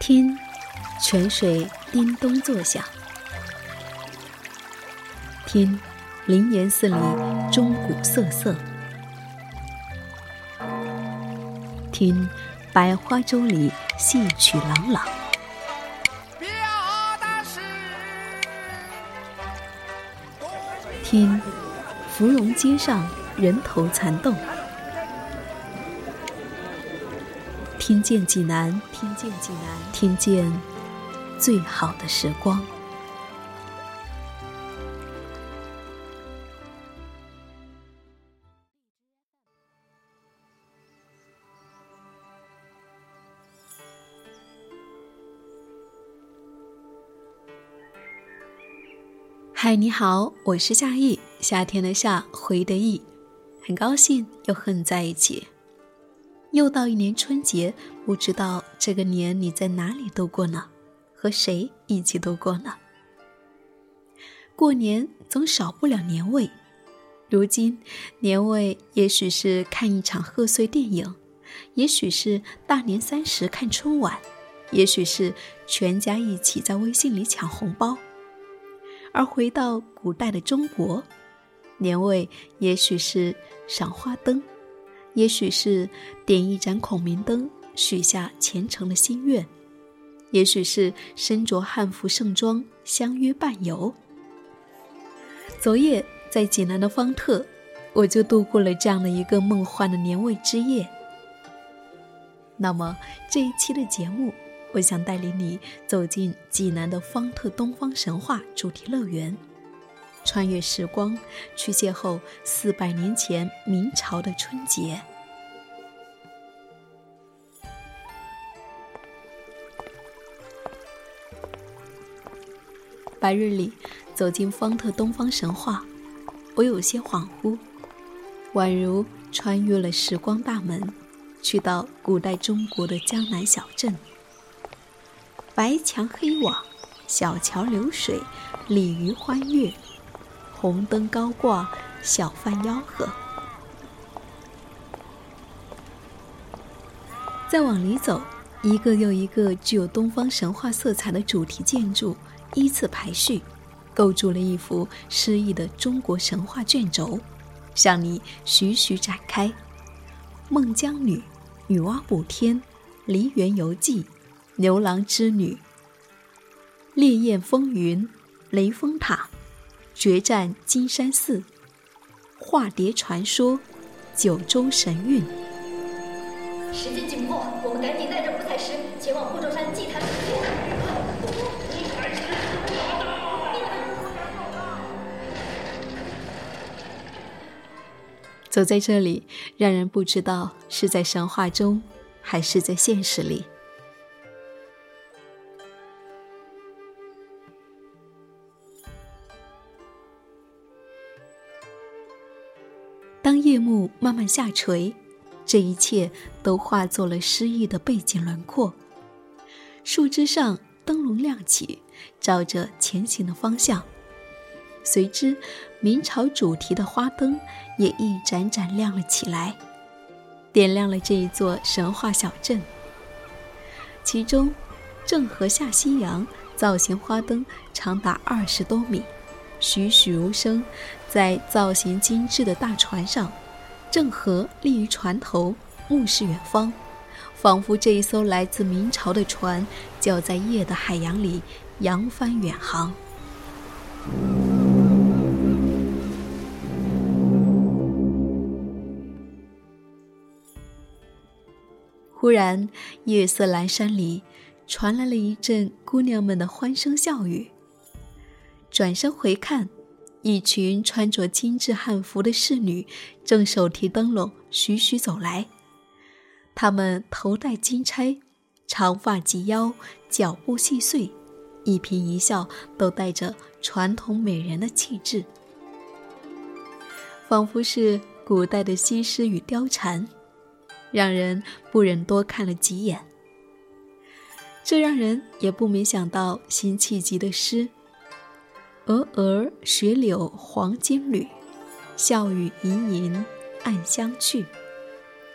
听，泉水叮咚作响；听，灵岩寺里钟鼓瑟瑟；听，百花洲里戏曲朗朗；听，芙蓉街上人头攒动。听见济南，听见济南，听见最好的时光。嗨，你好，我是夏意，夏天的夏，回的意，很高兴又和你在一起。又到一年春节，不知道这个年你在哪里度过呢？和谁一起度过呢？过年总少不了年味，如今年味也许是看一场贺岁电影，也许是大年三十看春晚，也许是全家一起在微信里抢红包。而回到古代的中国，年味也许是赏花灯。也许是点一盏孔明灯，许下虔诚的心愿；也许是身着汉服盛装，相约伴游。昨夜在济南的方特，我就度过了这样的一个梦幻的年味之夜。那么这一期的节目，我想带领你走进济南的方特东方神话主题乐园。穿越时光，去邂逅四百年前明朝的春节。白日里走进方特东方神话，我有些恍惚，宛如穿越了时光大门，去到古代中国的江南小镇。白墙黑瓦，小桥流水，鲤鱼欢跃。红灯高挂，小贩吆喝。再往里走，一个又一个具有东方神话色彩的主题建筑依次排序，构筑了一幅诗意的中国神话卷轴，向你徐徐展开：孟姜女、女娲补天、梨园游记、牛郎织女、烈焰风云、雷峰塔。决战金山寺，化蝶传说，九州神韵。时间紧迫，我们赶紧带着五彩石前往护州山祭坛。走在这里，让人不知道是在神话中，还是在现实里。当夜幕慢慢下垂，这一切都化作了诗意的背景轮廓。树枝上灯笼亮起，照着前行的方向。随之，明朝主题的花灯也一盏盏亮了起来，点亮了这一座神话小镇。其中，郑和下西洋造型花灯长达二十多米。栩栩如生，在造型精致的大船上，郑和立于船头，目视远方，仿佛这一艘来自明朝的船就要在夜的海洋里扬帆远航。忽然，夜色阑珊里传来了一阵姑娘们的欢声笑语。转身回看，一群穿着精致汉服的侍女正手提灯笼徐徐走来。她们头戴金钗，长发及腰，脚步细碎，一颦一笑都带着传统美人的气质，仿佛是古代的西施与貂蝉，让人不忍多看了几眼。这让人也不免想到辛弃疾的诗。鹅儿雪柳黄金缕，笑语盈盈暗香去，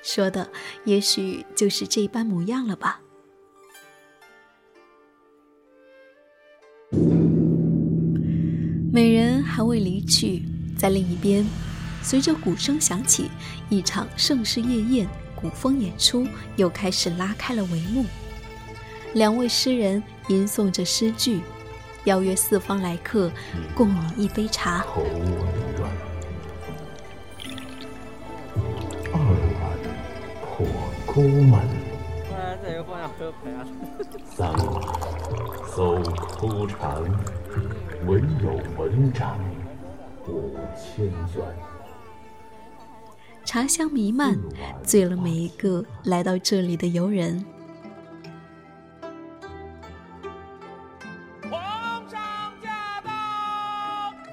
说的也许就是这般模样了吧。美人还未离去，在另一边，随着鼓声响起，一场盛世夜宴，古风演出又开始拉开了帷幕，两位诗人吟诵着诗句。邀约四方来客共饮一杯茶。二碗破孤门，三碗搜枯肠，唯有文章五千卷。茶香弥漫，醉了每一个来到这里的游人。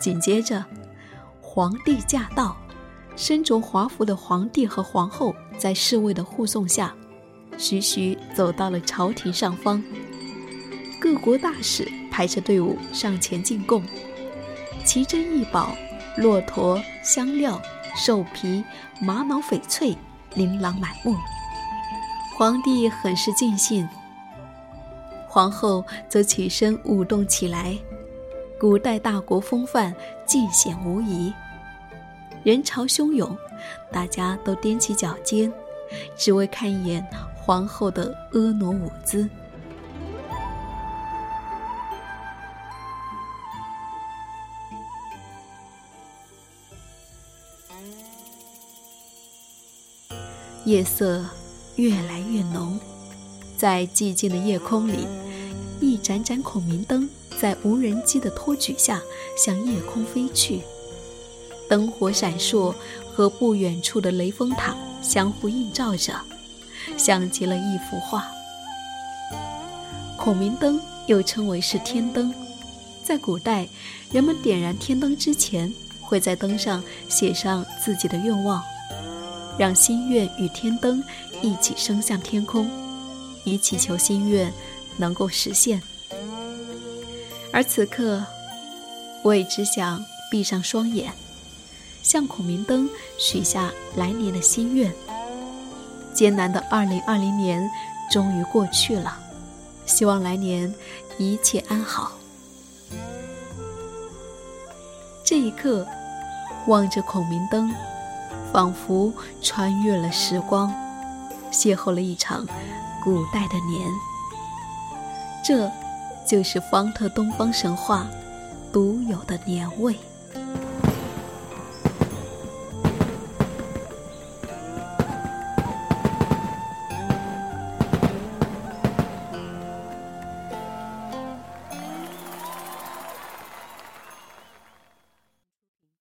紧接着，皇帝驾到，身着华服的皇帝和皇后在侍卫的护送下，徐徐走到了朝廷上方。各国大使排着队伍上前进贡，奇珍异宝、骆驼、香料、兽皮、玛瑙、翡翠，琳琅满目。皇帝很是尽兴，皇后则起身舞动起来。古代大国风范尽显无疑，人潮汹涌，大家都踮起脚尖，只为看一眼皇后的婀娜舞姿。夜色越来越浓，在寂静的夜空里，一盏盏孔明灯。在无人机的托举下，向夜空飞去，灯火闪烁，和不远处的雷峰塔相互映照着，像极了一幅画。孔明灯又称为是天灯，在古代，人们点燃天灯之前，会在灯上写上自己的愿望，让心愿与天灯一起升向天空，以祈求心愿能够实现。而此刻，我也只想闭上双眼，向孔明灯许下来年的心愿。艰难的二零二零年终于过去了，希望来年一切安好。这一刻，望着孔明灯，仿佛穿越了时光，邂逅了一场古代的年。这。就是方特东方神话独有的年味。